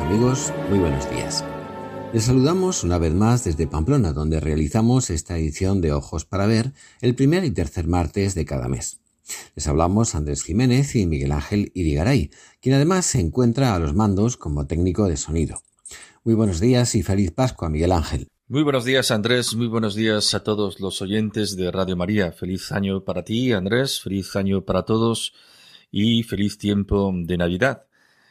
Amigos, muy buenos días. Les saludamos una vez más desde Pamplona, donde realizamos esta edición de Ojos para Ver el primer y tercer martes de cada mes. Les hablamos Andrés Jiménez y Miguel Ángel Irigaray, quien además se encuentra a los mandos como técnico de sonido. Muy buenos días y feliz Pascua, Miguel Ángel. Muy buenos días, Andrés. Muy buenos días a todos los oyentes de Radio María. Feliz año para ti, Andrés. Feliz año para todos y feliz tiempo de Navidad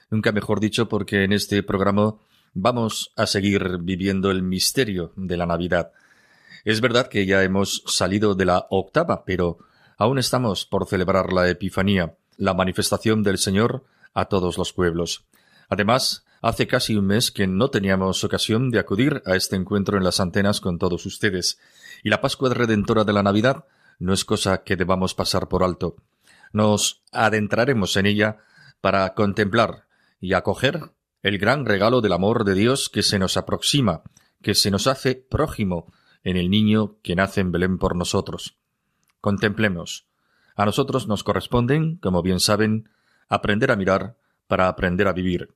nunca mejor dicho, porque en este programa vamos a seguir viviendo el misterio de la Navidad. Es verdad que ya hemos salido de la octava, pero aún estamos por celebrar la Epifanía, la manifestación del Señor a todos los pueblos. Además, hace casi un mes que no teníamos ocasión de acudir a este encuentro en las antenas con todos ustedes, y la Pascua Redentora de la Navidad no es cosa que debamos pasar por alto. Nos adentraremos en ella para contemplar y acoger el gran regalo del amor de Dios que se nos aproxima, que se nos hace prójimo en el niño que nace en Belén por nosotros. Contemplemos. A nosotros nos corresponden, como bien saben, aprender a mirar para aprender a vivir,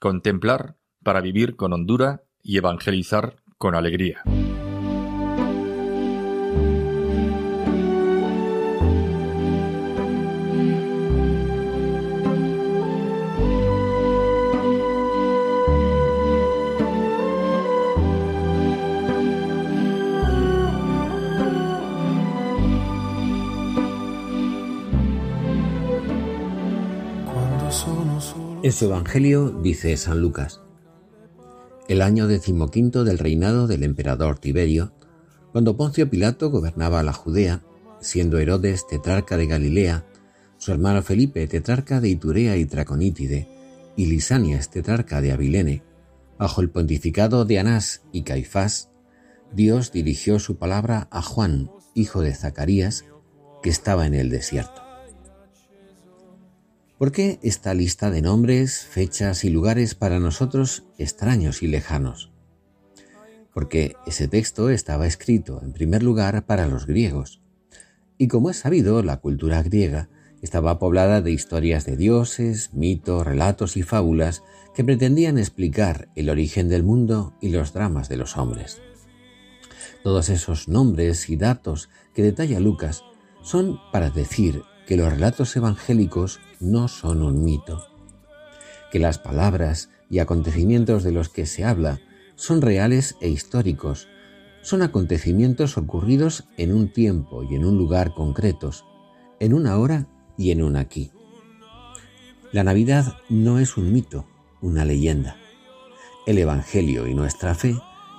contemplar para vivir con hondura y evangelizar con alegría. En su Evangelio dice San Lucas, el año decimoquinto del reinado del emperador Tiberio, cuando Poncio Pilato gobernaba la Judea, siendo Herodes tetrarca de Galilea, su hermano Felipe tetrarca de Iturea y Traconítide, y Lisanias tetrarca de Abilene, bajo el pontificado de Anás y Caifás, Dios dirigió su palabra a Juan, hijo de Zacarías, que estaba en el desierto. ¿Por qué esta lista de nombres, fechas y lugares para nosotros extraños y lejanos? Porque ese texto estaba escrito en primer lugar para los griegos. Y como es sabido, la cultura griega estaba poblada de historias de dioses, mitos, relatos y fábulas que pretendían explicar el origen del mundo y los dramas de los hombres. Todos esos nombres y datos que detalla Lucas son para decir que los relatos evangélicos no son un mito, que las palabras y acontecimientos de los que se habla son reales e históricos, son acontecimientos ocurridos en un tiempo y en un lugar concretos, en una hora y en un aquí. La Navidad no es un mito, una leyenda. El Evangelio y nuestra fe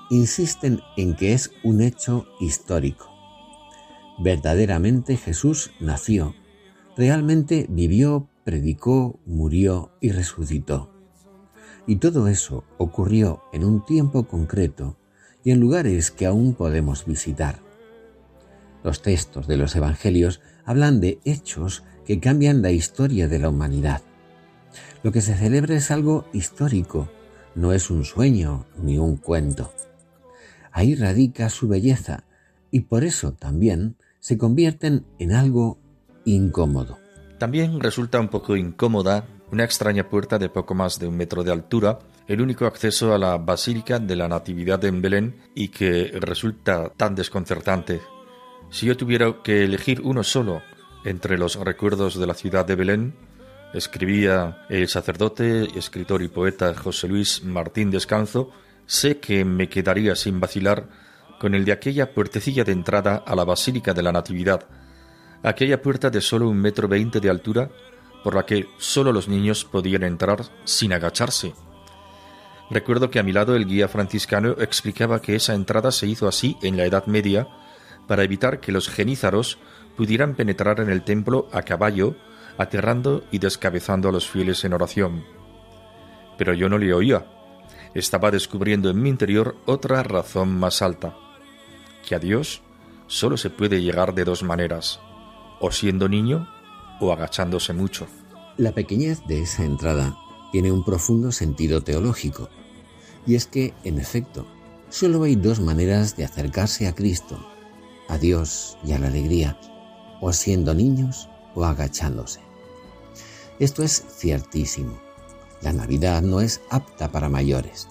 insisten en que es un hecho histórico. Verdaderamente Jesús nació realmente vivió, predicó, murió y resucitó. Y todo eso ocurrió en un tiempo concreto y en lugares que aún podemos visitar. Los textos de los Evangelios hablan de hechos que cambian la historia de la humanidad. Lo que se celebra es algo histórico, no es un sueño ni un cuento. Ahí radica su belleza y por eso también se convierten en algo incómodo. También resulta un poco incómoda una extraña puerta de poco más de un metro de altura, el único acceso a la Basílica de la Natividad en Belén y que resulta tan desconcertante. Si yo tuviera que elegir uno solo entre los recuerdos de la ciudad de Belén, escribía el sacerdote, escritor y poeta José Luis Martín Descanso, sé que me quedaría sin vacilar con el de aquella puertecilla de entrada a la Basílica de la Natividad, aquella puerta de solo un metro veinte de altura por la que solo los niños podían entrar sin agacharse. Recuerdo que a mi lado el guía franciscano explicaba que esa entrada se hizo así en la Edad Media para evitar que los genízaros pudieran penetrar en el templo a caballo aterrando y descabezando a los fieles en oración. Pero yo no le oía. Estaba descubriendo en mi interior otra razón más alta, que a Dios solo se puede llegar de dos maneras, o siendo niño o agachándose mucho. La pequeñez de esa entrada tiene un profundo sentido teológico, y es que, en efecto, solo hay dos maneras de acercarse a Cristo, a Dios y a la alegría, o siendo niños o agachándose. Esto es ciertísimo. La Navidad no es apta para mayores,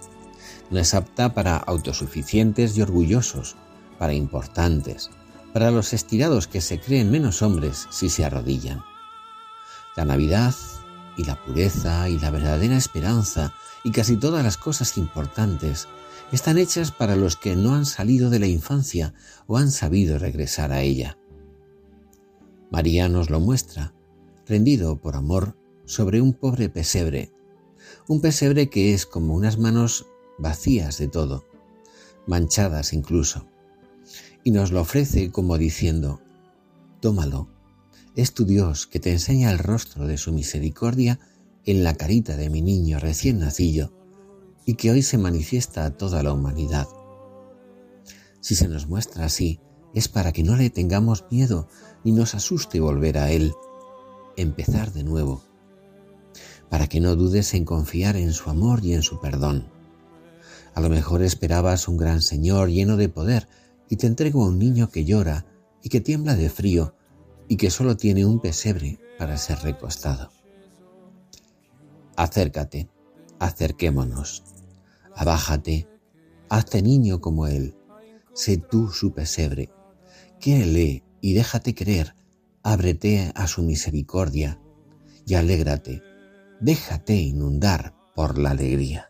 no es apta para autosuficientes y orgullosos, para importantes, para los estirados que se creen menos hombres si se arrodillan. La Navidad y la pureza y la verdadera esperanza y casi todas las cosas importantes están hechas para los que no han salido de la infancia o han sabido regresar a ella. María nos lo muestra, rendido por amor sobre un pobre pesebre, un pesebre que es como unas manos vacías de todo, manchadas incluso, y nos lo ofrece como diciendo, tómalo, es tu Dios que te enseña el rostro de su misericordia en la carita de mi niño recién nacido y que hoy se manifiesta a toda la humanidad. Si se nos muestra así, es para que no le tengamos miedo ni nos asuste volver a Él, empezar de nuevo, para que no dudes en confiar en su amor y en su perdón. A lo mejor esperabas un gran Señor lleno de poder y te entrego a un niño que llora y que tiembla de frío y que solo tiene un pesebre para ser recostado. Acércate, acerquémonos, abájate, hazte niño como Él, sé tú su pesebre, quiérele y déjate creer, ábrete a su misericordia y alégrate, déjate inundar por la alegría.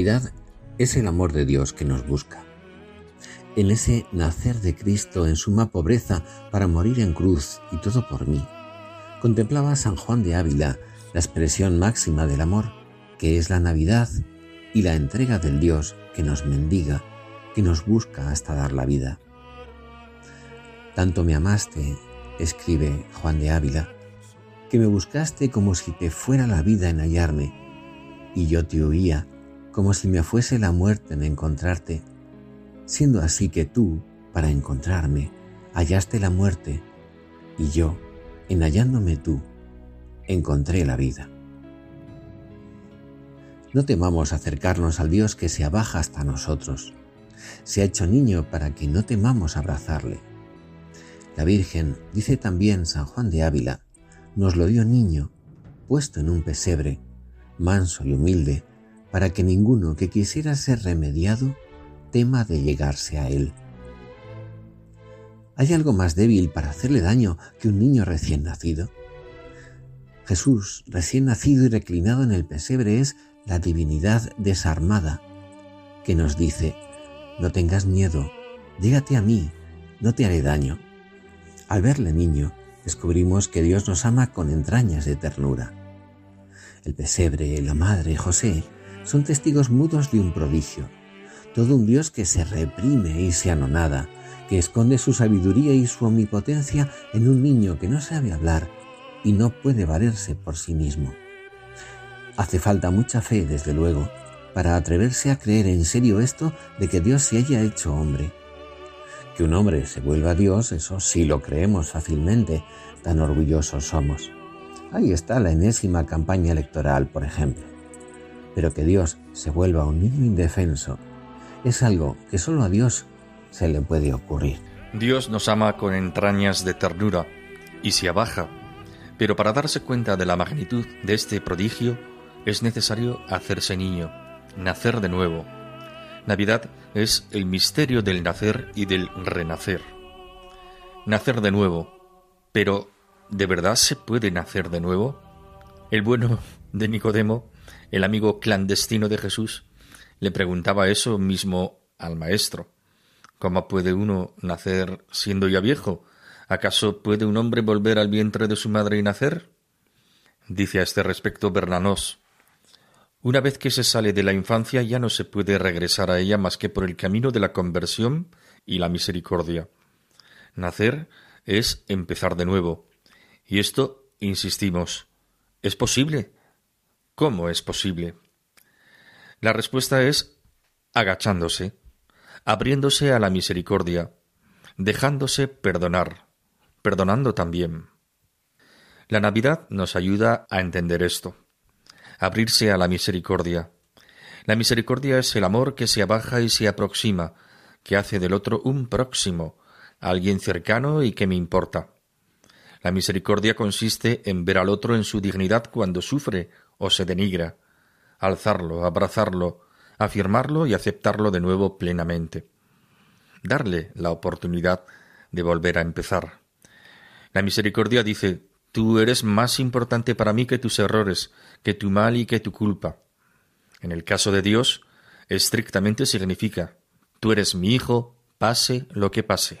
Navidad es el amor de Dios que nos busca. En ese nacer de Cristo en suma pobreza para morir en cruz y todo por mí, contemplaba San Juan de Ávila la expresión máxima del amor, que es la Navidad y la entrega del Dios que nos mendiga, que nos busca hasta dar la vida. Tanto me amaste, escribe Juan de Ávila, que me buscaste como si te fuera la vida en hallarme, y yo te oía como si me fuese la muerte en encontrarte, siendo así que tú, para encontrarme, hallaste la muerte, y yo, en hallándome tú, encontré la vida. No temamos acercarnos al Dios que se abaja hasta nosotros. Se ha hecho niño para que no temamos abrazarle. La Virgen, dice también San Juan de Ávila, nos lo dio niño, puesto en un pesebre, manso y humilde, para que ninguno que quisiera ser remediado tema de llegarse a él. ¿Hay algo más débil para hacerle daño que un niño recién nacido? Jesús, recién nacido y reclinado en el pesebre, es la divinidad desarmada, que nos dice, no tengas miedo, llégate a mí, no te haré daño. Al verle niño, descubrimos que Dios nos ama con entrañas de ternura. El pesebre, la madre, José, son testigos mudos de un prodigio, todo un Dios que se reprime y se anonada, que esconde su sabiduría y su omnipotencia en un niño que no sabe hablar y no puede valerse por sí mismo. Hace falta mucha fe, desde luego, para atreverse a creer en serio esto de que Dios se haya hecho hombre. Que un hombre se vuelva Dios, eso sí lo creemos fácilmente, tan orgullosos somos. Ahí está la enésima campaña electoral, por ejemplo. Pero que Dios se vuelva un niño indefenso es algo que solo a Dios se le puede ocurrir. Dios nos ama con entrañas de ternura y se abaja, pero para darse cuenta de la magnitud de este prodigio es necesario hacerse niño, nacer de nuevo. Navidad es el misterio del nacer y del renacer. Nacer de nuevo. Pero, ¿de verdad se puede nacer de nuevo? El bueno de Nicodemo, el amigo clandestino de Jesús, le preguntaba eso mismo al maestro. ¿Cómo puede uno nacer siendo ya viejo? ¿Acaso puede un hombre volver al vientre de su madre y nacer? Dice a este respecto Bernanos, una vez que se sale de la infancia ya no se puede regresar a ella más que por el camino de la conversión y la misericordia. Nacer es empezar de nuevo. Y esto, insistimos, ¿es posible? ¿Cómo es posible? La respuesta es agachándose, abriéndose a la misericordia, dejándose perdonar, perdonando también. La Navidad nos ayuda a entender esto abrirse a la misericordia. La misericordia es el amor que se abaja y se aproxima, que hace del otro un próximo, alguien cercano y que me importa. La misericordia consiste en ver al otro en su dignidad cuando sufre o se denigra, alzarlo, abrazarlo, afirmarlo y aceptarlo de nuevo plenamente. Darle la oportunidad de volver a empezar. La misericordia dice Tú eres más importante para mí que tus errores, que tu mal y que tu culpa. En el caso de Dios, estrictamente significa, tú eres mi hijo, pase lo que pase.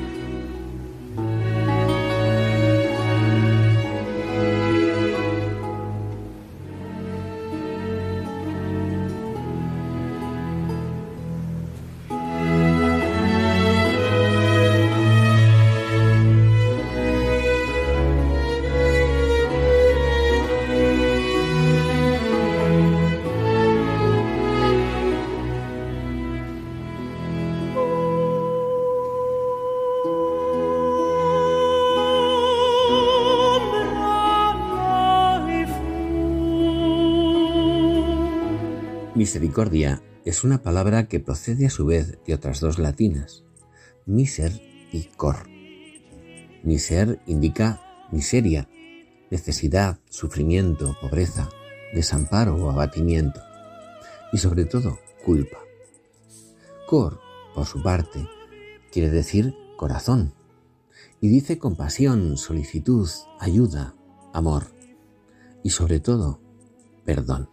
Misericordia es una palabra que procede a su vez de otras dos latinas, miser y cor. Miser indica miseria, necesidad, sufrimiento, pobreza, desamparo o abatimiento, y sobre todo culpa. Cor, por su parte, quiere decir corazón, y dice compasión, solicitud, ayuda, amor, y sobre todo, perdón.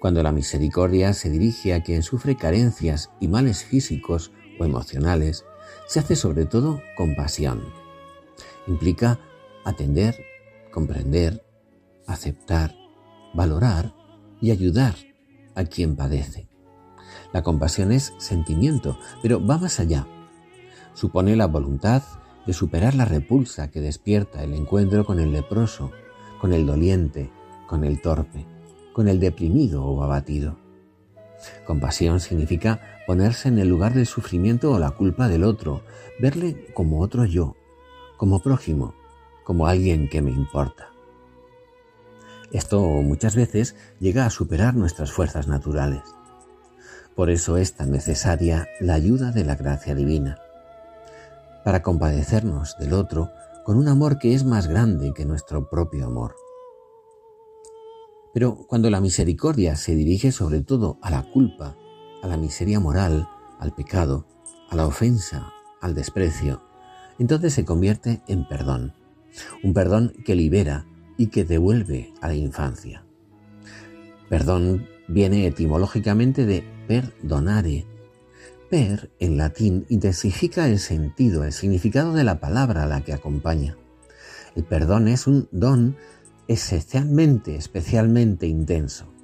Cuando la misericordia se dirige a quien sufre carencias y males físicos o emocionales, se hace sobre todo compasión. Implica atender, comprender, aceptar, valorar y ayudar a quien padece. La compasión es sentimiento, pero va más allá. Supone la voluntad de superar la repulsa que despierta el encuentro con el leproso, con el doliente, con el torpe con el deprimido o abatido. Compasión significa ponerse en el lugar del sufrimiento o la culpa del otro, verle como otro yo, como prójimo, como alguien que me importa. Esto muchas veces llega a superar nuestras fuerzas naturales. Por eso es tan necesaria la ayuda de la gracia divina, para compadecernos del otro con un amor que es más grande que nuestro propio amor. Pero cuando la misericordia se dirige sobre todo a la culpa, a la miseria moral, al pecado, a la ofensa, al desprecio, entonces se convierte en perdón. Un perdón que libera y que devuelve a la infancia. Perdón viene etimológicamente de perdonare. Per, en latín, intensifica el sentido, el significado de la palabra a la que acompaña. El perdón es un don esencialmente, especialmente intenso.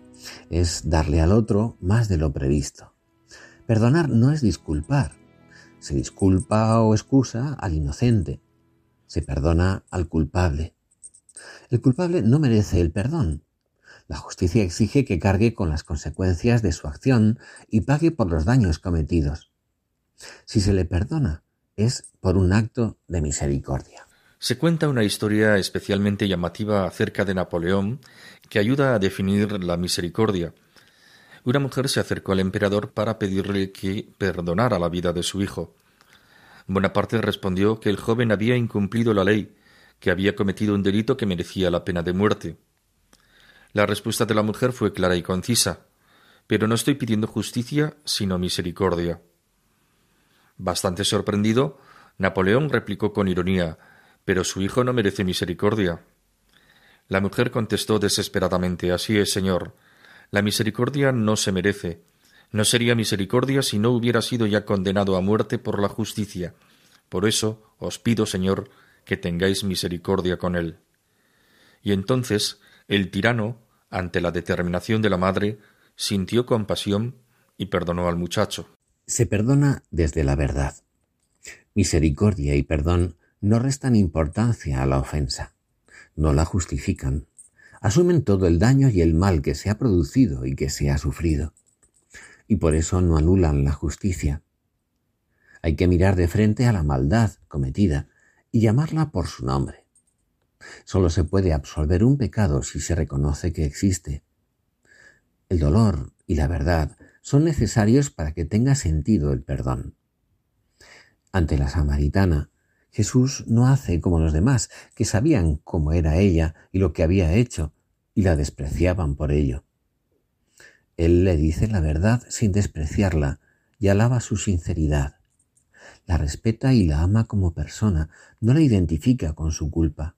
Es darle al otro más de lo previsto. Perdonar no es disculpar. Se disculpa o excusa al inocente. Se perdona al culpable. El culpable no merece el perdón. La justicia exige que cargue con las consecuencias de su acción y pague por los daños cometidos. Si se le perdona, es por un acto de misericordia. Se cuenta una historia especialmente llamativa acerca de Napoleón que ayuda a definir la misericordia. Una mujer se acercó al emperador para pedirle que perdonara la vida de su hijo. Bonaparte respondió que el joven había incumplido la ley, que había cometido un delito que merecía la pena de muerte. La respuesta de la mujer fue clara y concisa Pero no estoy pidiendo justicia, sino misericordia. Bastante sorprendido, Napoleón replicó con ironía Pero su hijo no merece misericordia. La mujer contestó desesperadamente Así es, señor. La misericordia no se merece. No sería misericordia si no hubiera sido ya condenado a muerte por la justicia. Por eso os pido, señor, que tengáis misericordia con él. Y entonces el tirano, ante la determinación de la madre, sintió compasión y perdonó al muchacho. Se perdona desde la verdad. Misericordia y perdón no restan importancia a la ofensa, no la justifican, asumen todo el daño y el mal que se ha producido y que se ha sufrido, y por eso no anulan la justicia. Hay que mirar de frente a la maldad cometida y llamarla por su nombre. Solo se puede absolver un pecado si se reconoce que existe. El dolor y la verdad son necesarios para que tenga sentido el perdón. Ante la samaritana, Jesús no hace como los demás, que sabían cómo era ella y lo que había hecho, y la despreciaban por ello. Él le dice la verdad sin despreciarla y alaba su sinceridad la respeta y la ama como persona, no la identifica con su culpa.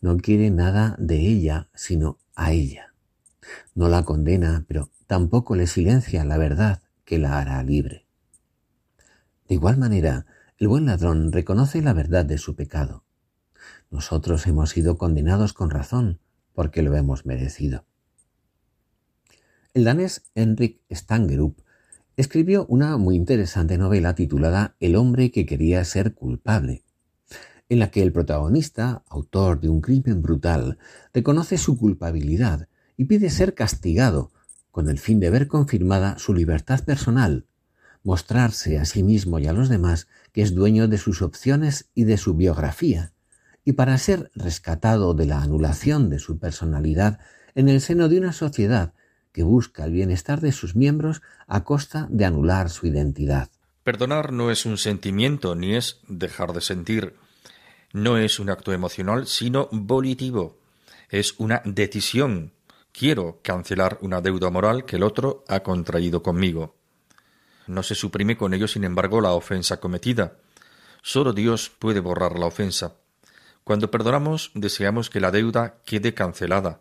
No quiere nada de ella, sino a ella. No la condena, pero tampoco le silencia la verdad que la hará libre. De igual manera, el buen ladrón reconoce la verdad de su pecado. Nosotros hemos sido condenados con razón, porque lo hemos merecido. El danés Henrik Stangerup escribió una muy interesante novela titulada El hombre que quería ser culpable, en la que el protagonista, autor de un crimen brutal, reconoce su culpabilidad y pide ser castigado con el fin de ver confirmada su libertad personal, mostrarse a sí mismo y a los demás que es dueño de sus opciones y de su biografía, y para ser rescatado de la anulación de su personalidad en el seno de una sociedad que busca el bienestar de sus miembros a costa de anular su identidad. Perdonar no es un sentimiento ni es dejar de sentir. No es un acto emocional, sino volitivo. Es una decisión. Quiero cancelar una deuda moral que el otro ha contraído conmigo. No se suprime con ello, sin embargo, la ofensa cometida. Solo Dios puede borrar la ofensa. Cuando perdonamos, deseamos que la deuda quede cancelada,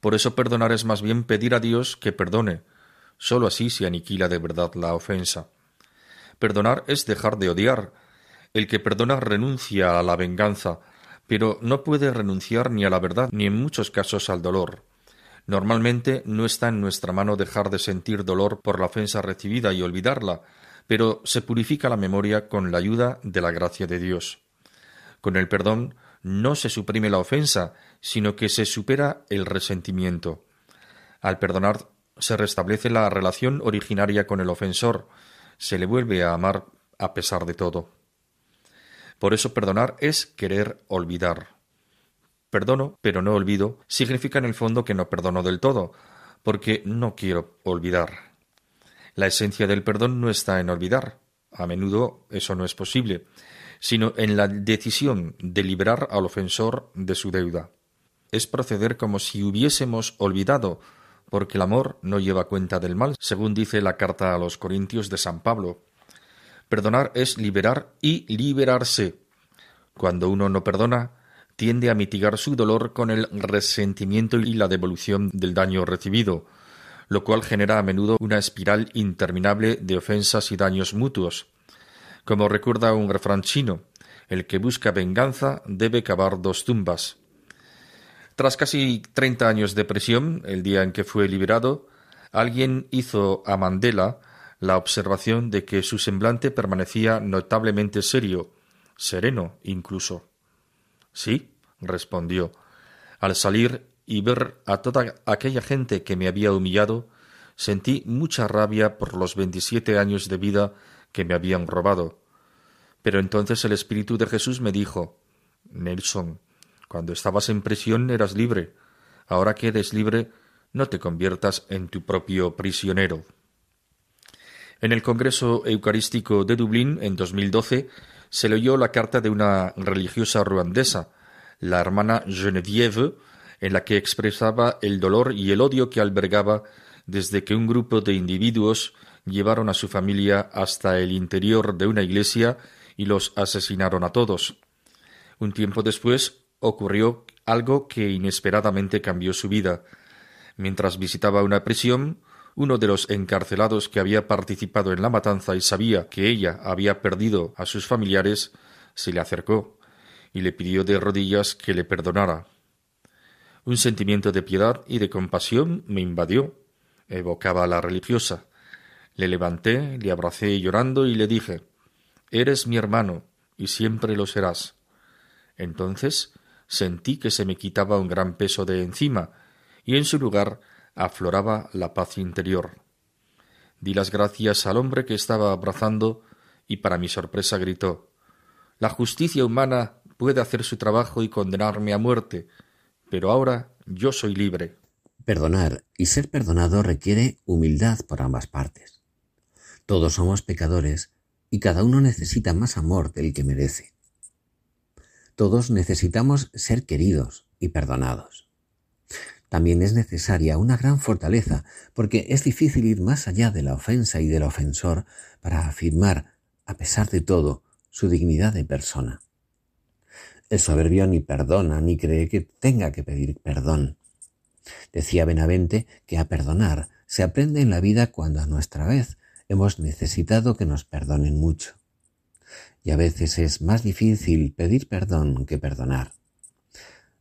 por eso perdonar es más bien pedir a Dios que perdone. Sólo así se aniquila de verdad la ofensa. Perdonar es dejar de odiar. El que perdona renuncia a la venganza, pero no puede renunciar ni a la verdad ni en muchos casos al dolor. Normalmente no está en nuestra mano dejar de sentir dolor por la ofensa recibida y olvidarla, pero se purifica la memoria con la ayuda de la gracia de Dios. Con el perdón no se suprime la ofensa, sino que se supera el resentimiento. Al perdonar se restablece la relación originaria con el ofensor, se le vuelve a amar a pesar de todo. Por eso perdonar es querer olvidar. Perdono, pero no olvido, significa en el fondo que no perdono del todo, porque no quiero olvidar. La esencia del perdón no está en olvidar. A menudo eso no es posible, sino en la decisión de liberar al ofensor de su deuda. Es proceder como si hubiésemos olvidado, porque el amor no lleva cuenta del mal, según dice la carta a los Corintios de San Pablo. Perdonar es liberar y liberarse. Cuando uno no perdona, tiende a mitigar su dolor con el resentimiento y la devolución del daño recibido, lo cual genera a menudo una espiral interminable de ofensas y daños mutuos. Como recuerda un refrán chino, el que busca venganza debe cavar dos tumbas. Tras casi 30 años de prisión, el día en que fue liberado, alguien hizo a Mandela la observación de que su semblante permanecía notablemente serio, sereno incluso. Sí, respondió. Al salir y ver a toda aquella gente que me había humillado, sentí mucha rabia por los veintisiete años de vida que me habían robado. Pero entonces el Espíritu de Jesús me dijo Nelson, cuando estabas en prisión eras libre. Ahora que eres libre, no te conviertas en tu propio prisionero. En el Congreso Eucarístico de Dublín, en 2012, se leyó la carta de una religiosa ruandesa, la hermana Geneviève, en la que expresaba el dolor y el odio que albergaba desde que un grupo de individuos llevaron a su familia hasta el interior de una iglesia y los asesinaron a todos. Un tiempo después, ocurrió algo que inesperadamente cambió su vida. Mientras visitaba una prisión, uno de los encarcelados que había participado en la matanza y sabía que ella había perdido a sus familiares, se le acercó y le pidió de rodillas que le perdonara. Un sentimiento de piedad y de compasión me invadió. Evocaba a la religiosa. Le levanté, le abracé llorando y le dije Eres mi hermano, y siempre lo serás. Entonces sentí que se me quitaba un gran peso de encima, y en su lugar afloraba la paz interior. Di las gracias al hombre que estaba abrazando, y para mi sorpresa gritó La justicia humana puede hacer su trabajo y condenarme a muerte, pero ahora yo soy libre. Perdonar y ser perdonado requiere humildad por ambas partes. Todos somos pecadores y cada uno necesita más amor del que merece. Todos necesitamos ser queridos y perdonados. También es necesaria una gran fortaleza, porque es difícil ir más allá de la ofensa y del ofensor para afirmar, a pesar de todo, su dignidad de persona. El soberbio ni perdona ni cree que tenga que pedir perdón. Decía Benavente que a perdonar se aprende en la vida cuando a nuestra vez hemos necesitado que nos perdonen mucho y a veces es más difícil pedir perdón que perdonar.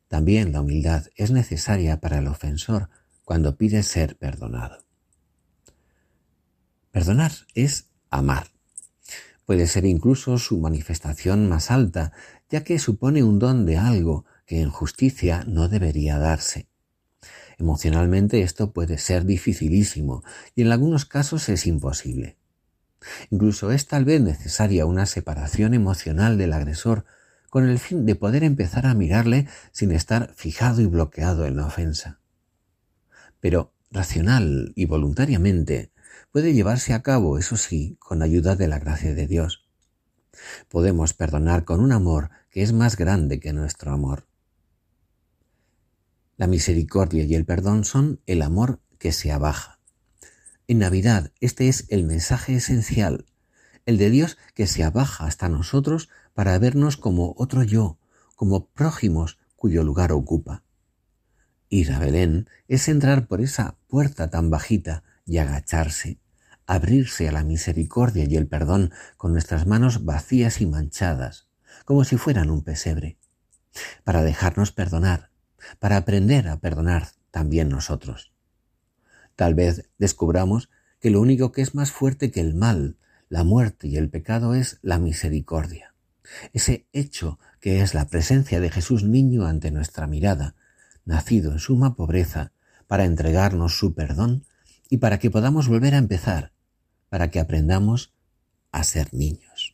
También la humildad es necesaria para el ofensor cuando pide ser perdonado. Perdonar es amar. Puede ser incluso su manifestación más alta, ya que supone un don de algo que en justicia no debería darse. Emocionalmente esto puede ser dificilísimo y en algunos casos es imposible. Incluso es tal vez necesaria una separación emocional del agresor con el fin de poder empezar a mirarle sin estar fijado y bloqueado en la ofensa. Pero racional y voluntariamente puede llevarse a cabo, eso sí, con ayuda de la gracia de Dios. Podemos perdonar con un amor que es más grande que nuestro amor. La misericordia y el perdón son el amor que se abaja en Navidad este es el mensaje esencial, el de Dios que se abaja hasta nosotros para vernos como otro yo, como prójimos cuyo lugar ocupa. Ir a Belén es entrar por esa puerta tan bajita y agacharse, abrirse a la misericordia y el perdón con nuestras manos vacías y manchadas, como si fueran un pesebre, para dejarnos perdonar, para aprender a perdonar también nosotros. Tal vez descubramos que lo único que es más fuerte que el mal, la muerte y el pecado es la misericordia. Ese hecho que es la presencia de Jesús niño ante nuestra mirada, nacido en suma pobreza, para entregarnos su perdón y para que podamos volver a empezar, para que aprendamos a ser niños.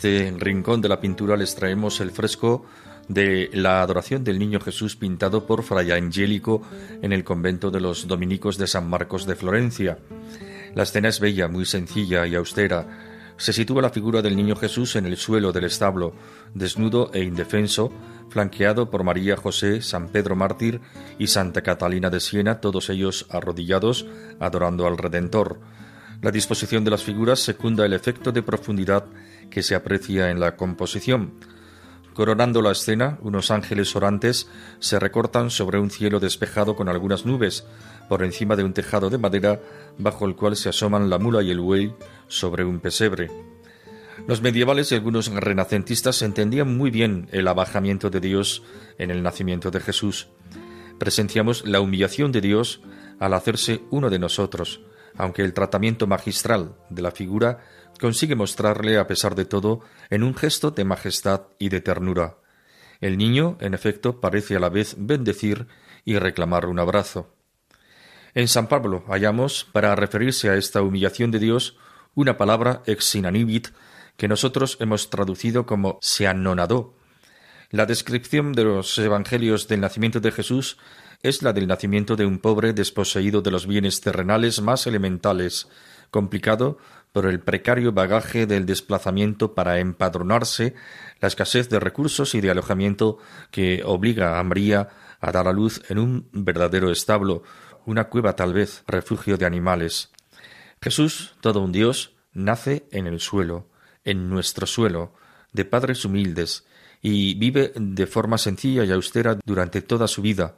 Este rincón de la pintura, les traemos el fresco de la adoración del Niño Jesús pintado por Fray Angélico en el convento de los dominicos de San Marcos de Florencia. La escena es bella, muy sencilla y austera. Se sitúa la figura del Niño Jesús en el suelo del establo, desnudo e indefenso, flanqueado por María José, San Pedro Mártir y Santa Catalina de Siena, todos ellos arrodillados, adorando al Redentor. La disposición de las figuras secunda el efecto de profundidad que se aprecia en la composición. Coronando la escena, unos ángeles orantes se recortan sobre un cielo despejado con algunas nubes, por encima de un tejado de madera bajo el cual se asoman la mula y el buey sobre un pesebre. Los medievales y algunos renacentistas entendían muy bien el abajamiento de Dios en el nacimiento de Jesús. Presenciamos la humillación de Dios al hacerse uno de nosotros, aunque el tratamiento magistral de la figura consigue mostrarle, a pesar de todo, en un gesto de majestad y de ternura. El niño, en efecto, parece a la vez bendecir y reclamar un abrazo. En San Pablo hallamos, para referirse a esta humillación de Dios, una palabra exinanibit que nosotros hemos traducido como se anonadó. La descripción de los evangelios del nacimiento de Jesús es la del nacimiento de un pobre desposeído de los bienes terrenales más elementales, complicado por el precario bagaje del desplazamiento para empadronarse, la escasez de recursos y de alojamiento que obliga a María a dar a luz en un verdadero establo, una cueva tal vez, refugio de animales. Jesús, todo un Dios, nace en el suelo, en nuestro suelo, de padres humildes, y vive de forma sencilla y austera durante toda su vida,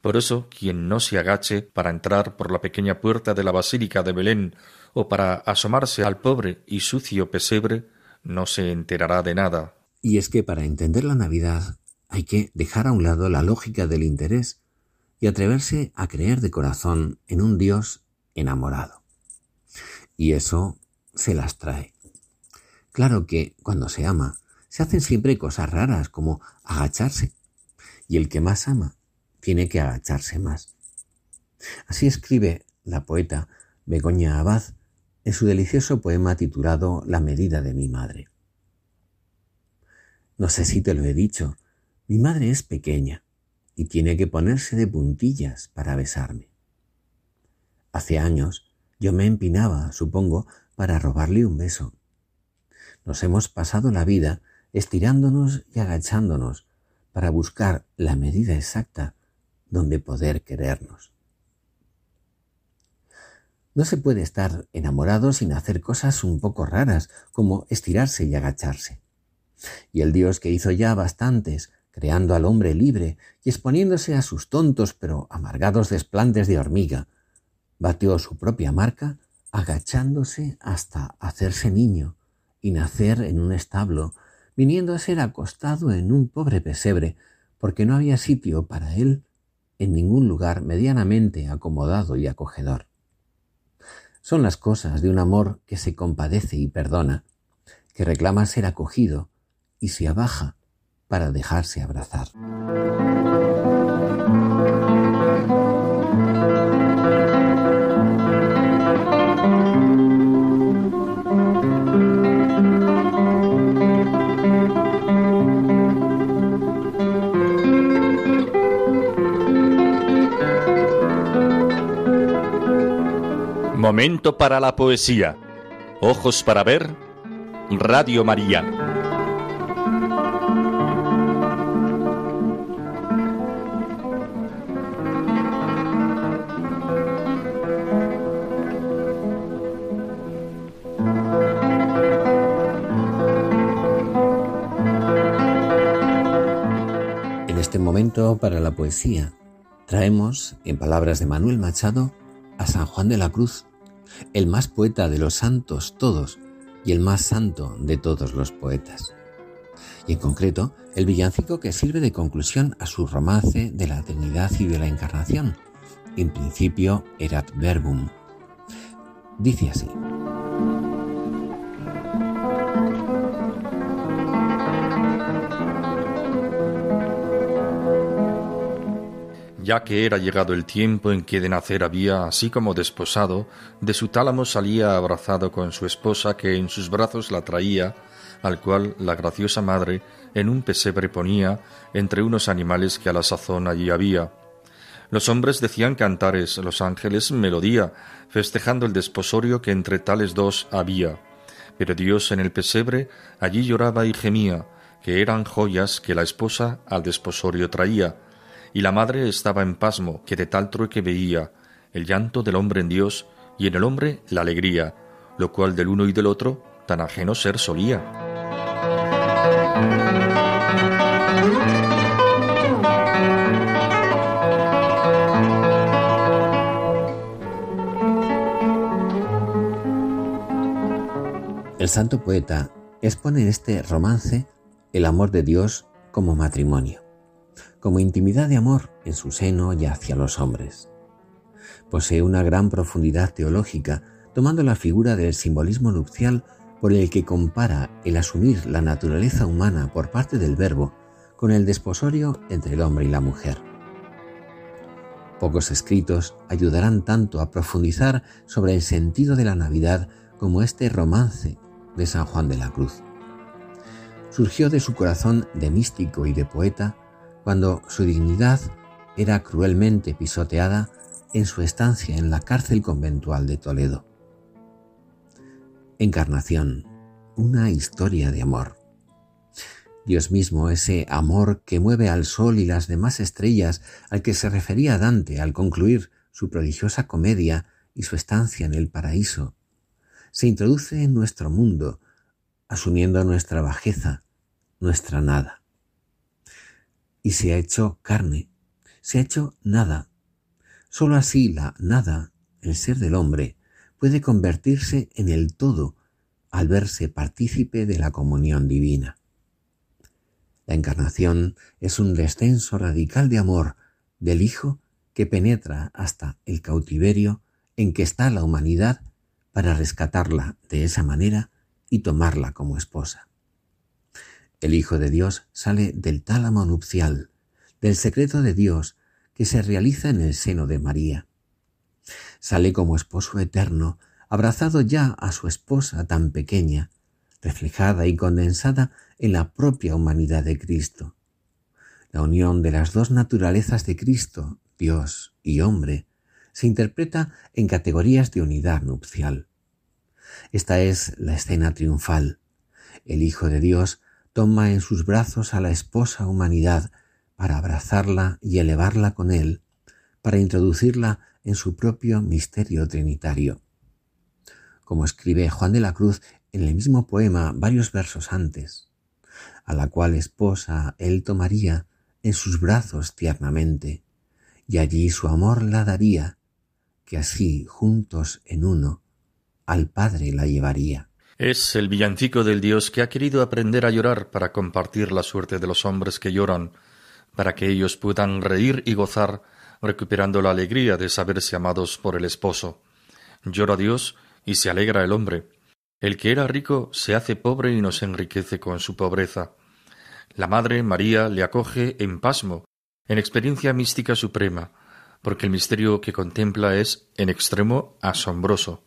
por eso, quien no se agache para entrar por la pequeña puerta de la Basílica de Belén o para asomarse al pobre y sucio pesebre, no se enterará de nada. Y es que para entender la Navidad hay que dejar a un lado la lógica del interés y atreverse a creer de corazón en un Dios enamorado. Y eso se las trae. Claro que cuando se ama, se hacen siempre cosas raras como agacharse. Y el que más ama tiene que agacharse más. Así escribe la poeta Begoña Abad en su delicioso poema titulado La medida de mi madre. No sé si te lo he dicho, mi madre es pequeña y tiene que ponerse de puntillas para besarme. Hace años yo me empinaba, supongo, para robarle un beso. Nos hemos pasado la vida estirándonos y agachándonos para buscar la medida exacta donde poder querernos. No se puede estar enamorado sin hacer cosas un poco raras, como estirarse y agacharse. Y el Dios que hizo ya bastantes, creando al hombre libre y exponiéndose a sus tontos pero amargados desplantes de hormiga, batió su propia marca agachándose hasta hacerse niño y nacer en un establo, viniendo a ser acostado en un pobre pesebre, porque no había sitio para él en ningún lugar medianamente acomodado y acogedor. Son las cosas de un amor que se compadece y perdona, que reclama ser acogido y se abaja para dejarse abrazar. Momento para la poesía. Ojos para ver. Radio María. En este momento para la poesía traemos, en palabras de Manuel Machado, a San Juan de la Cruz, el más poeta de los santos todos y el más santo de todos los poetas. Y en concreto, el villancico que sirve de conclusión a su romance de la Trinidad y de la Encarnación, en principio erat verbum. Dice así. Ya que era llegado el tiempo en que de nacer había, así como desposado, de su tálamo salía abrazado con su esposa que en sus brazos la traía, al cual la graciosa madre en un pesebre ponía entre unos animales que a la sazón allí había. Los hombres decían cantares, los ángeles melodía, festejando el desposorio que entre tales dos había. Pero Dios en el pesebre allí lloraba y gemía, que eran joyas que la esposa al desposorio traía, y la madre estaba en pasmo, que de tal trueque veía el llanto del hombre en Dios y en el hombre la alegría, lo cual del uno y del otro tan ajeno ser solía. El santo poeta expone en este romance el amor de Dios como matrimonio como intimidad de amor en su seno y hacia los hombres. Posee una gran profundidad teológica, tomando la figura del simbolismo nupcial por el que compara el asumir la naturaleza humana por parte del Verbo con el desposorio entre el hombre y la mujer. Pocos escritos ayudarán tanto a profundizar sobre el sentido de la Navidad como este romance de San Juan de la Cruz. Surgió de su corazón de místico y de poeta cuando su dignidad era cruelmente pisoteada en su estancia en la cárcel conventual de Toledo. Encarnación, una historia de amor. Dios mismo, ese amor que mueve al sol y las demás estrellas al que se refería Dante al concluir su prodigiosa comedia y su estancia en el paraíso, se introduce en nuestro mundo, asumiendo nuestra bajeza, nuestra nada y se ha hecho carne, se ha hecho nada. Sólo así la nada, el ser del hombre, puede convertirse en el todo al verse partícipe de la comunión divina. La encarnación es un descenso radical de amor del Hijo que penetra hasta el cautiverio en que está la humanidad para rescatarla de esa manera y tomarla como esposa. El Hijo de Dios sale del tálamo nupcial, del secreto de Dios que se realiza en el seno de María. Sale como esposo eterno, abrazado ya a su esposa tan pequeña, reflejada y condensada en la propia humanidad de Cristo. La unión de las dos naturalezas de Cristo, Dios y hombre, se interpreta en categorías de unidad nupcial. Esta es la escena triunfal. El Hijo de Dios toma en sus brazos a la esposa humanidad para abrazarla y elevarla con él, para introducirla en su propio misterio trinitario. Como escribe Juan de la Cruz en el mismo poema varios versos antes, a la cual esposa él tomaría en sus brazos tiernamente, y allí su amor la daría, que así, juntos en uno, al Padre la llevaría. Es el villancico del Dios que ha querido aprender a llorar para compartir la suerte de los hombres que lloran, para que ellos puedan reír y gozar, recuperando la alegría de saberse amados por el esposo. Llora Dios y se alegra el hombre. El que era rico se hace pobre y nos enriquece con su pobreza. La Madre María le acoge en pasmo, en experiencia mística suprema, porque el misterio que contempla es en extremo asombroso.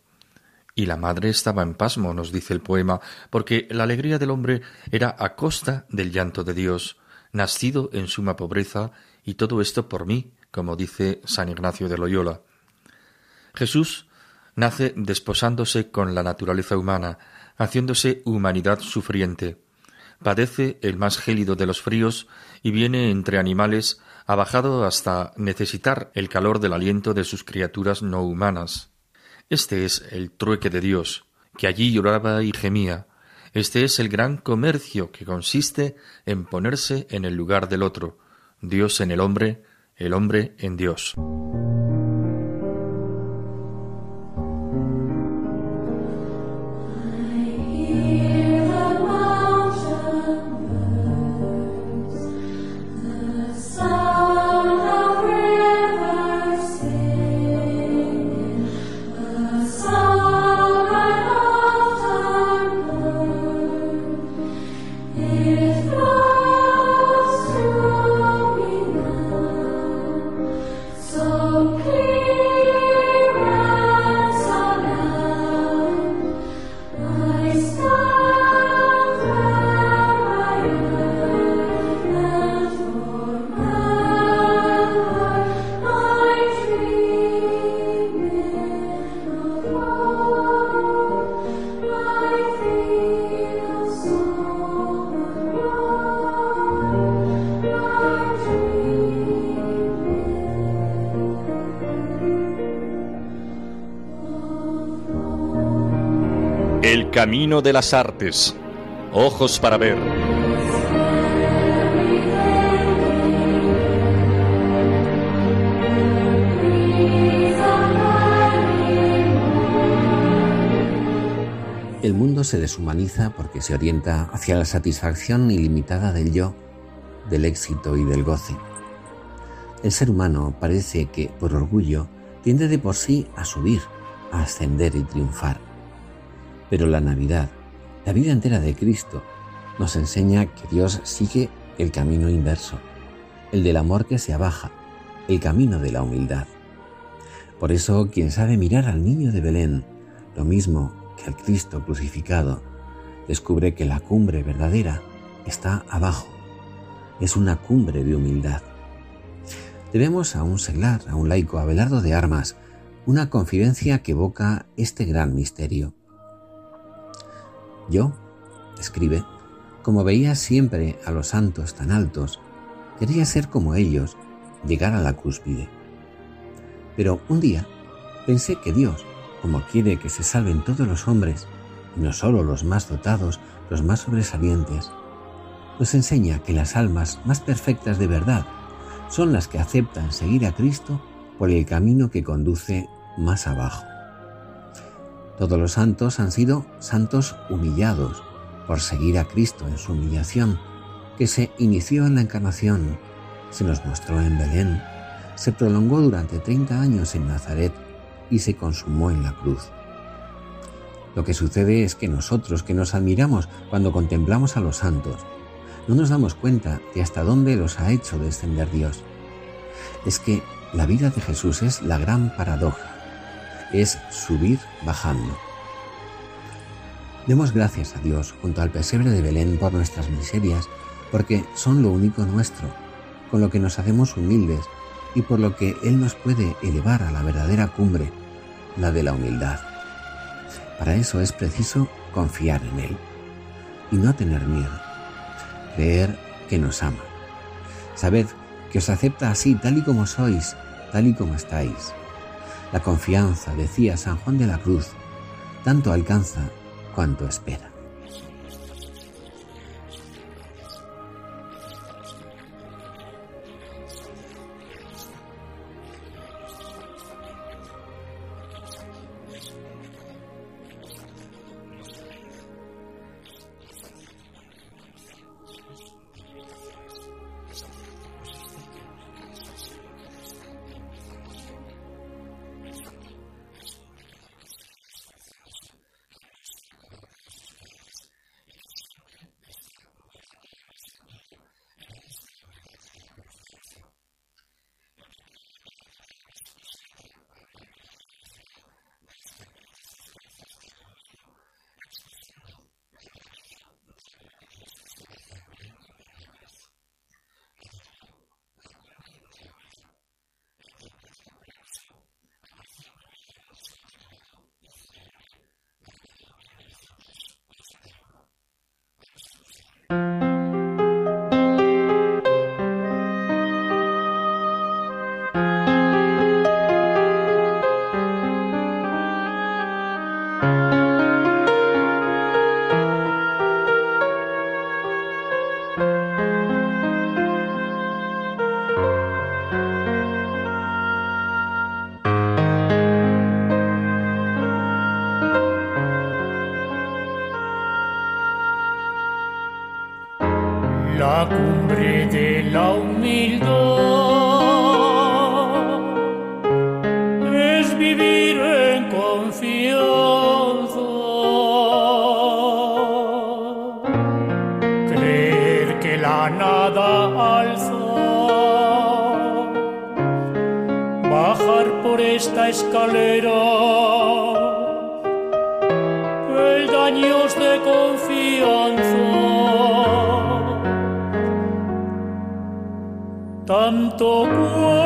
Y la madre estaba en pasmo, nos dice el poema, porque la alegría del hombre era a costa del llanto de Dios, nacido en suma pobreza, y todo esto por mí, como dice San Ignacio de Loyola. Jesús nace desposándose con la naturaleza humana, haciéndose humanidad sufriente. Padece el más gélido de los fríos y viene entre animales abajado hasta necesitar el calor del aliento de sus criaturas no humanas. Este es el trueque de Dios, que allí lloraba y gemía. Este es el gran comercio que consiste en ponerse en el lugar del otro, Dios en el hombre, el hombre en Dios. There is Camino de las Artes. Ojos para ver. El mundo se deshumaniza porque se orienta hacia la satisfacción ilimitada del yo, del éxito y del goce. El ser humano parece que, por orgullo, tiende de por sí a subir, a ascender y triunfar. Pero la Navidad, la vida entera de Cristo, nos enseña que Dios sigue el camino inverso, el del amor que se abaja, el camino de la humildad. Por eso, quien sabe mirar al niño de Belén, lo mismo que al Cristo crucificado, descubre que la cumbre verdadera está abajo. Es una cumbre de humildad. Debemos a un seglar, a un laico, Abelardo de Armas, una confidencia que evoca este gran misterio. Yo, escribe, como veía siempre a los santos tan altos, quería ser como ellos, llegar a la cúspide. Pero un día pensé que Dios, como quiere que se salven todos los hombres, y no solo los más dotados, los más sobresalientes, nos enseña que las almas más perfectas de verdad son las que aceptan seguir a Cristo por el camino que conduce más abajo. Todos los santos han sido santos humillados por seguir a Cristo en su humillación, que se inició en la encarnación, se nos mostró en Belén, se prolongó durante 30 años en Nazaret y se consumó en la cruz. Lo que sucede es que nosotros que nos admiramos cuando contemplamos a los santos, no nos damos cuenta de hasta dónde los ha hecho descender Dios. Es que la vida de Jesús es la gran paradoja es subir bajando. Demos gracias a Dios junto al pesebre de Belén por nuestras miserias, porque son lo único nuestro, con lo que nos hacemos humildes y por lo que Él nos puede elevar a la verdadera cumbre, la de la humildad. Para eso es preciso confiar en Él y no tener miedo, creer que nos ama. Sabed que os acepta así tal y como sois, tal y como estáis la confianza, decía San Juan de la Cruz, tanto alcanza cuanto espera. tanto cual.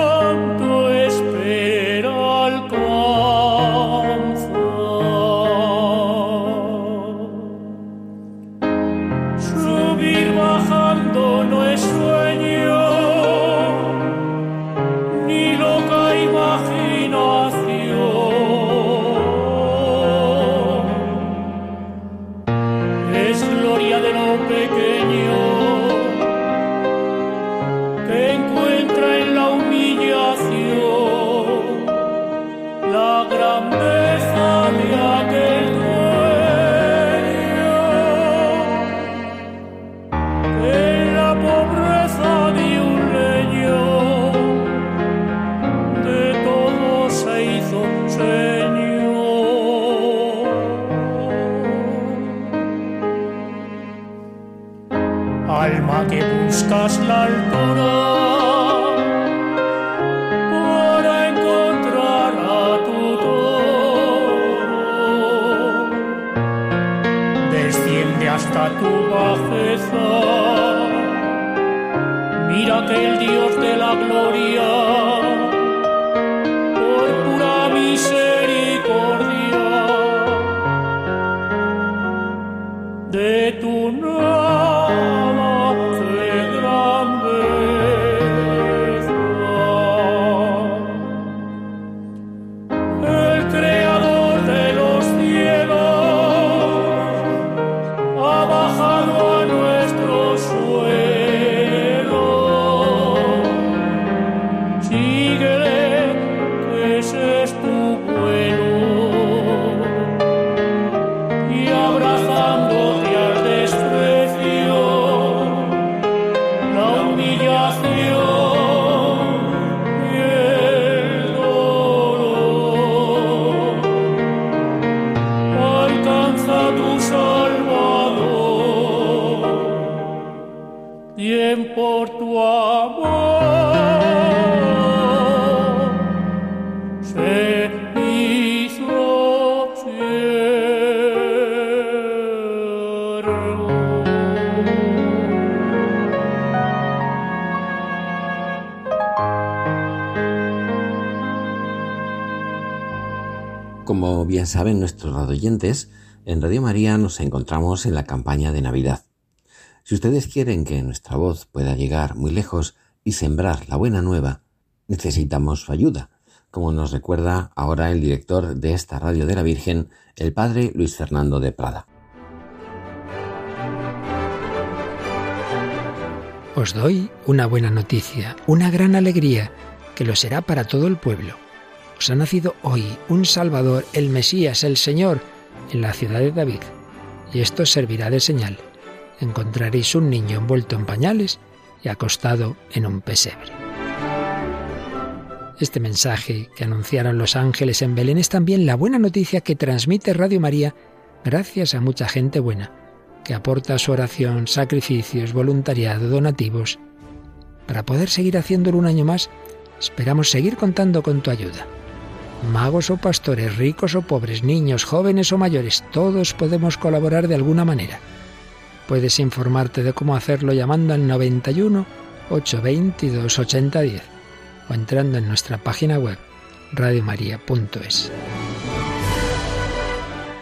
Saben nuestros radioyentes, en Radio María nos encontramos en la campaña de Navidad. Si ustedes quieren que nuestra voz pueda llegar muy lejos y sembrar la buena nueva, necesitamos su ayuda, como nos recuerda ahora el director de esta Radio de la Virgen, el padre Luis Fernando de Prada. Os doy una buena noticia, una gran alegría, que lo será para todo el pueblo os ha nacido hoy un Salvador, el Mesías, el Señor, en la ciudad de David. Y esto servirá de señal. Encontraréis un niño envuelto en pañales y acostado en un pesebre. Este mensaje que anunciaron los ángeles en Belén es también la buena noticia que transmite Radio María gracias a mucha gente buena, que aporta su oración, sacrificios, voluntariado, donativos. Para poder seguir haciéndolo un año más, esperamos seguir contando con tu ayuda magos o pastores, ricos o pobres, niños, jóvenes o mayores, todos podemos colaborar de alguna manera. Puedes informarte de cómo hacerlo llamando al 91 822 8010 o entrando en nuestra página web radiomaria.es.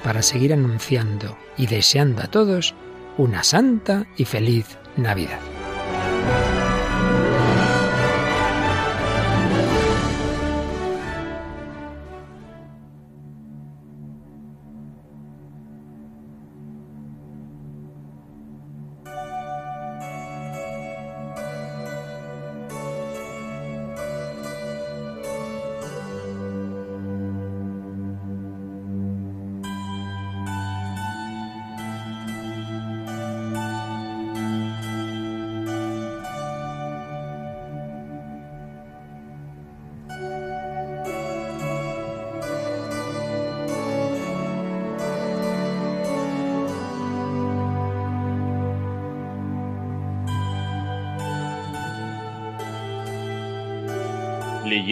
Para seguir anunciando y deseando a todos una santa y feliz Navidad.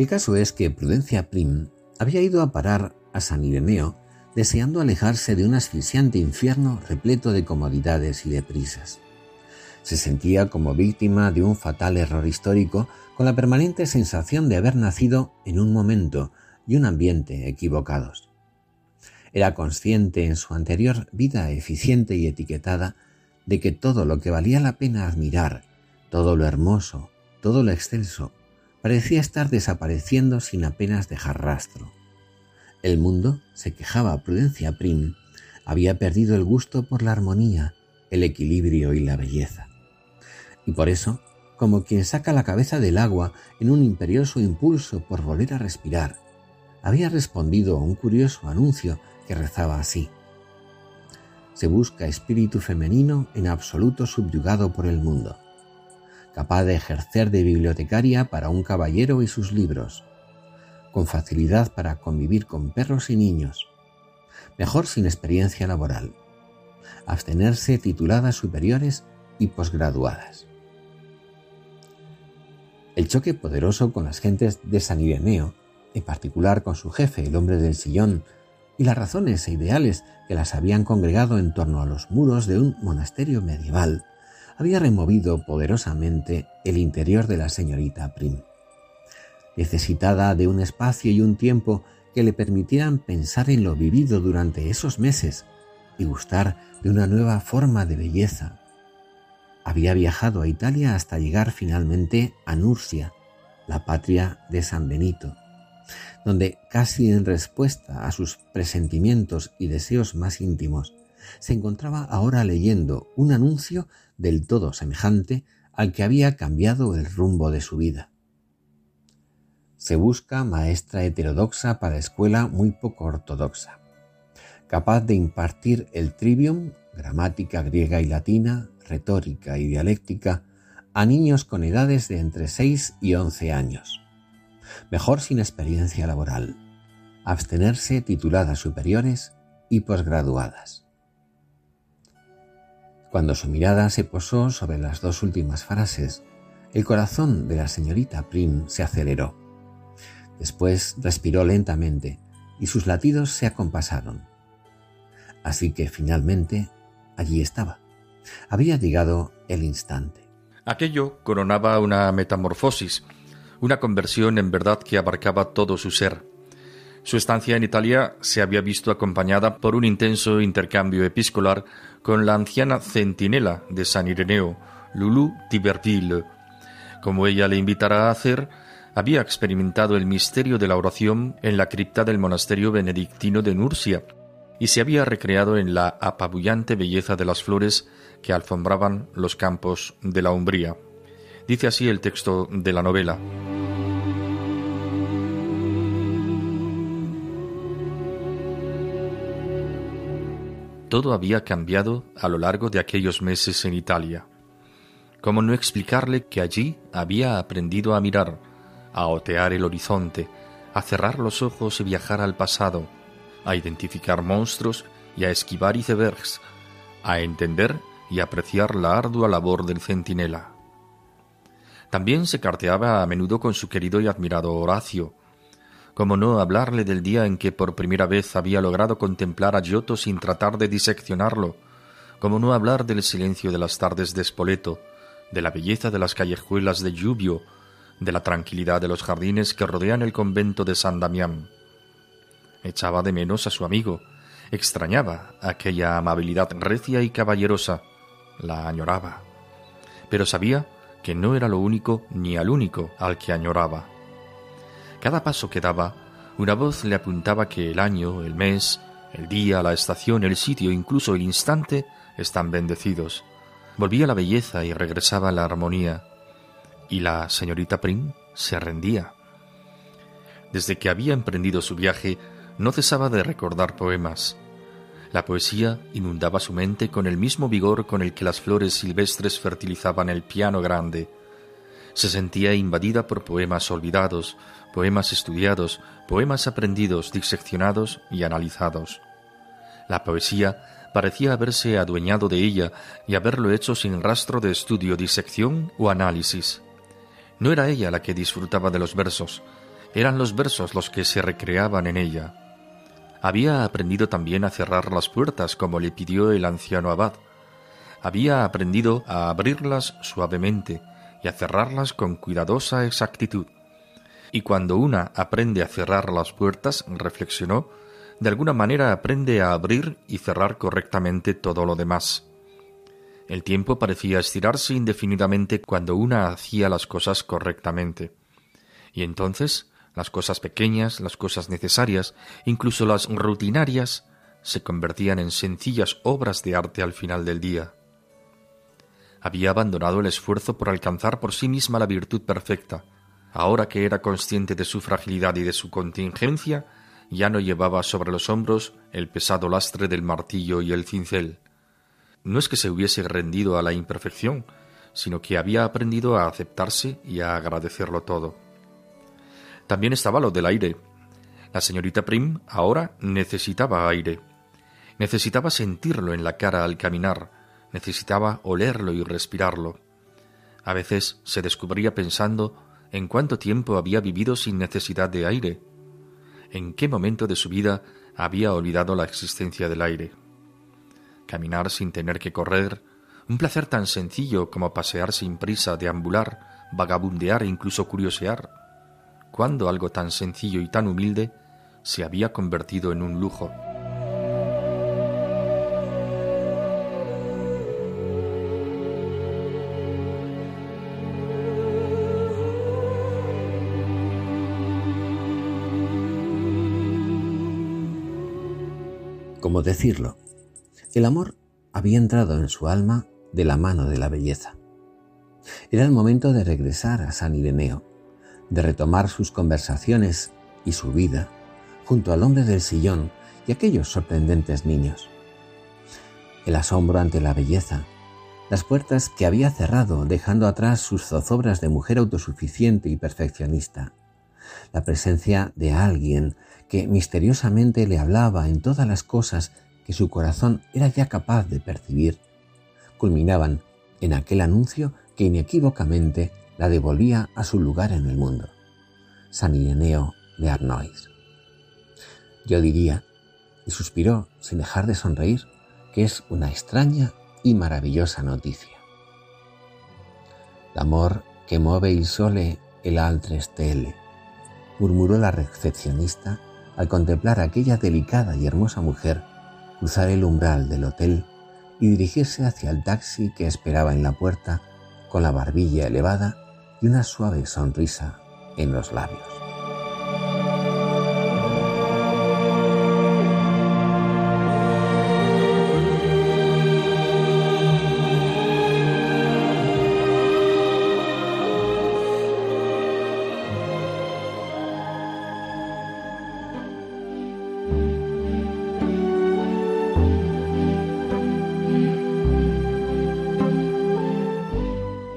El caso es que Prudencia Prim había ido a parar a San Ireneo deseando alejarse de un asfixiante infierno repleto de comodidades y de prisas. Se sentía como víctima de un fatal error histórico con la permanente sensación de haber nacido en un momento y un ambiente equivocados. Era consciente en su anterior vida eficiente y etiquetada de que todo lo que valía la pena admirar, todo lo hermoso, todo lo excelso, parecía estar desapareciendo sin apenas dejar rastro. El mundo, se quejaba Prudencia Prim, había perdido el gusto por la armonía, el equilibrio y la belleza. Y por eso, como quien saca la cabeza del agua en un imperioso impulso por volver a respirar, había respondido a un curioso anuncio que rezaba así. Se busca espíritu femenino en absoluto subyugado por el mundo, capaz de ejercer de bibliotecaria para un caballero y sus libros, con facilidad para convivir con perros y niños, mejor sin experiencia laboral, abstenerse tituladas superiores y posgraduadas. El choque poderoso con las gentes de San Ireneo, en particular con su jefe, el hombre del sillón, y las razones e ideales que las habían congregado en torno a los muros de un monasterio medieval, había removido poderosamente el interior de la señorita Prim necesitada de un espacio y un tiempo que le permitieran pensar en lo vivido durante esos meses y gustar de una nueva forma de belleza. Había viajado a Italia hasta llegar finalmente a Nurcia, la patria de San Benito, donde casi en respuesta a sus presentimientos y deseos más íntimos, se encontraba ahora leyendo un anuncio del todo semejante al que había cambiado el rumbo de su vida. Se busca maestra heterodoxa para escuela muy poco ortodoxa, capaz de impartir el trivium, gramática griega y latina, retórica y dialéctica, a niños con edades de entre 6 y 11 años. Mejor sin experiencia laboral. Abstenerse tituladas superiores y posgraduadas. Cuando su mirada se posó sobre las dos últimas frases, el corazón de la señorita Prim se aceleró. Después respiró lentamente y sus latidos se acompasaron. Así que finalmente allí estaba. Había llegado el instante. Aquello coronaba una metamorfosis, una conversión en verdad que abarcaba todo su ser. Su estancia en Italia se había visto acompañada por un intenso intercambio episcolar con la anciana centinela de San Ireneo, Lulu Tiberville. Como ella le invitara a hacer, había experimentado el misterio de la oración en la cripta del monasterio benedictino de Nurcia y se había recreado en la apabullante belleza de las flores que alfombraban los campos de la Umbría. Dice así el texto de la novela. Todo había cambiado a lo largo de aquellos meses en Italia. ¿Cómo no explicarle que allí había aprendido a mirar, a otear el horizonte, a cerrar los ojos y viajar al pasado, a identificar monstruos y a esquivar icebergs, a entender y apreciar la ardua labor del centinela. También se carteaba a menudo con su querido y admirado Horacio. Como no hablarle del día en que por primera vez había logrado contemplar a Giotto sin tratar de diseccionarlo, como no hablar del silencio de las tardes de Spoleto, de la belleza de las callejuelas de Lluvio de la tranquilidad de los jardines que rodean el convento de San Damián. Echaba de menos a su amigo, extrañaba aquella amabilidad recia y caballerosa, la añoraba, pero sabía que no era lo único ni al único al que añoraba. Cada paso que daba, una voz le apuntaba que el año, el mes, el día, la estación, el sitio, incluso el instante, están bendecidos. Volvía la belleza y regresaba la armonía y la señorita Prim se rendía. Desde que había emprendido su viaje, no cesaba de recordar poemas. La poesía inundaba su mente con el mismo vigor con el que las flores silvestres fertilizaban el piano grande. Se sentía invadida por poemas olvidados, poemas estudiados, poemas aprendidos, diseccionados y analizados. La poesía parecía haberse adueñado de ella y haberlo hecho sin rastro de estudio, disección o análisis. No era ella la que disfrutaba de los versos, Eran los versos los que se recreaban en ella. Había aprendido también a cerrar las puertas como le pidió el anciano abad. Había aprendido a abrirlas suavemente y a cerrarlas con cuidadosa exactitud. Y cuando una aprende a cerrar las puertas, reflexionó, de alguna manera aprende a abrir y cerrar correctamente todo lo demás. El tiempo parecía estirarse indefinidamente cuando una hacía las cosas correctamente. Y entonces las cosas pequeñas, las cosas necesarias, incluso las rutinarias, se convertían en sencillas obras de arte al final del día. Había abandonado el esfuerzo por alcanzar por sí misma la virtud perfecta. Ahora que era consciente de su fragilidad y de su contingencia, ya no llevaba sobre los hombros el pesado lastre del martillo y el cincel. No es que se hubiese rendido a la imperfección, sino que había aprendido a aceptarse y a agradecerlo todo. También estaba lo del aire. La señorita Prim ahora necesitaba aire. Necesitaba sentirlo en la cara al caminar, necesitaba olerlo y respirarlo. A veces se descubría pensando en cuánto tiempo había vivido sin necesidad de aire, en qué momento de su vida había olvidado la existencia del aire caminar sin tener que correr, un placer tan sencillo como pasear sin prisa, deambular, vagabundear e incluso curiosear. ¿Cuándo algo tan sencillo y tan humilde se había convertido en un lujo? ¿Cómo decirlo? El amor había entrado en su alma de la mano de la belleza. Era el momento de regresar a San Ireneo, de retomar sus conversaciones y su vida junto al hombre del sillón y aquellos sorprendentes niños. El asombro ante la belleza, las puertas que había cerrado dejando atrás sus zozobras de mujer autosuficiente y perfeccionista, la presencia de alguien que misteriosamente le hablaba en todas las cosas que su corazón era ya capaz de percibir, culminaban en aquel anuncio que inequívocamente la devolvía a su lugar en el mundo. San Ireneo de Arnois. Yo diría, y suspiró sin dejar de sonreír, que es una extraña y maravillosa noticia. L'amor que mueve il sole el altre stelle, murmuró la recepcionista al contemplar a aquella delicada y hermosa mujer cruzar el umbral del hotel y dirigirse hacia el taxi que esperaba en la puerta con la barbilla elevada y una suave sonrisa en los labios.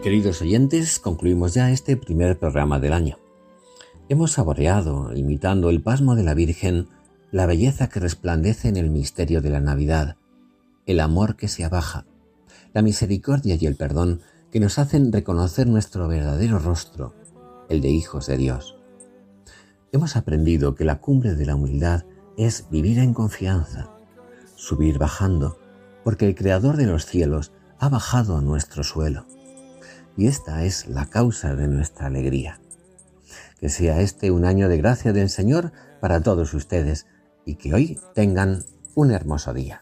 Queridos oyentes, concluimos ya este primer programa del año. Hemos saboreado, imitando el pasmo de la Virgen, la belleza que resplandece en el misterio de la Navidad, el amor que se abaja, la misericordia y el perdón que nos hacen reconocer nuestro verdadero rostro, el de hijos de Dios. Hemos aprendido que la cumbre de la humildad es vivir en confianza, subir bajando, porque el Creador de los cielos ha bajado a nuestro suelo y esta es la causa de nuestra alegría. Que sea este un año de gracia del Señor para todos ustedes y que hoy tengan un hermoso día.